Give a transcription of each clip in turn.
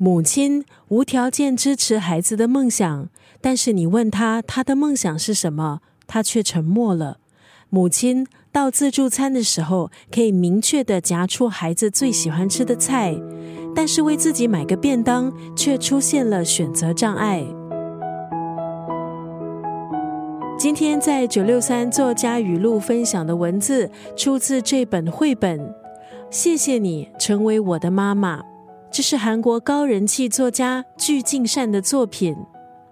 母亲无条件支持孩子的梦想，但是你问他他的梦想是什么，他却沉默了。母亲到自助餐的时候，可以明确的夹出孩子最喜欢吃的菜，但是为自己买个便当，却出现了选择障碍。今天在九六三作家语录分享的文字，出自这本绘本。谢谢你成为我的妈妈。这是韩国高人气作家具敬善的作品。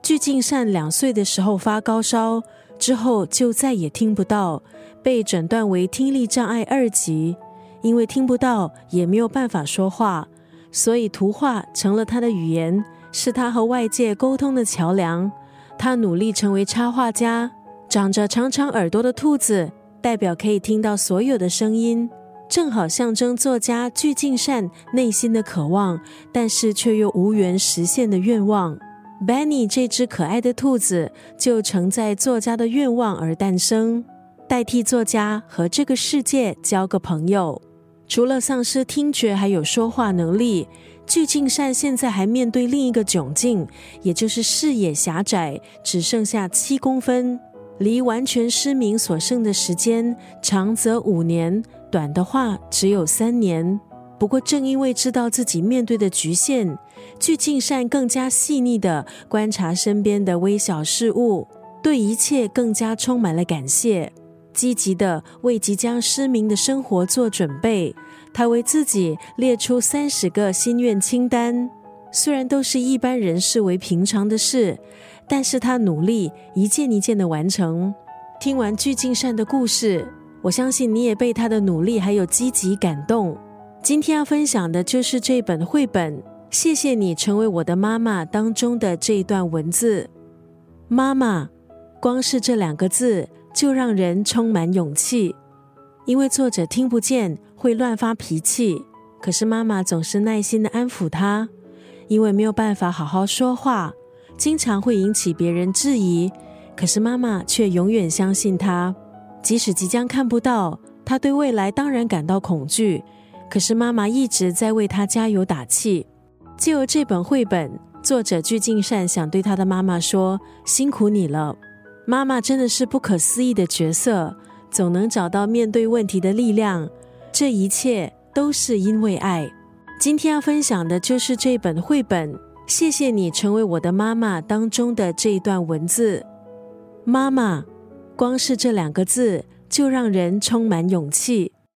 具敬善两岁的时候发高烧，之后就再也听不到，被诊断为听力障碍二级。因为听不到，也没有办法说话，所以图画成了他的语言，是他和外界沟通的桥梁。他努力成为插画家。长着长长耳朵的兔子，代表可以听到所有的声音。正好象征作家具敬善内心的渴望，但是却又无缘实现的愿望。Benny 这只可爱的兔子就承载作家的愿望而诞生，代替作家和这个世界交个朋友。除了丧失听觉，还有说话能力。具敬善现在还面对另一个窘境，也就是视野狭窄，只剩下七公分，离完全失明所剩的时间长则五年。短的话只有三年，不过正因为知道自己面对的局限，具敬善更加细腻的观察身边的微小事物，对一切更加充满了感谢，积极的为即将失明的生活做准备。他为自己列出三十个心愿清单，虽然都是一般人视为平常的事，但是他努力一件一件的完成。听完具敬善的故事。我相信你也被他的努力还有积极感动。今天要分享的就是这本绘本《谢谢你成为我的妈妈》当中的这一段文字。妈妈，光是这两个字就让人充满勇气。因为作者听不见，会乱发脾气，可是妈妈总是耐心的安抚他。因为没有办法好好说话，经常会引起别人质疑，可是妈妈却永远相信他。即使即将看不到，他对未来当然感到恐惧。可是妈妈一直在为他加油打气。借由这本绘本，作者具敬善想对他的妈妈说：“辛苦你了，妈妈真的是不可思议的角色，总能找到面对问题的力量。这一切都是因为爱。”今天要分享的就是这本绘本《谢谢你成为我的妈妈》当中的这一段文字：“妈妈。”光是这两个字就让人充满勇气，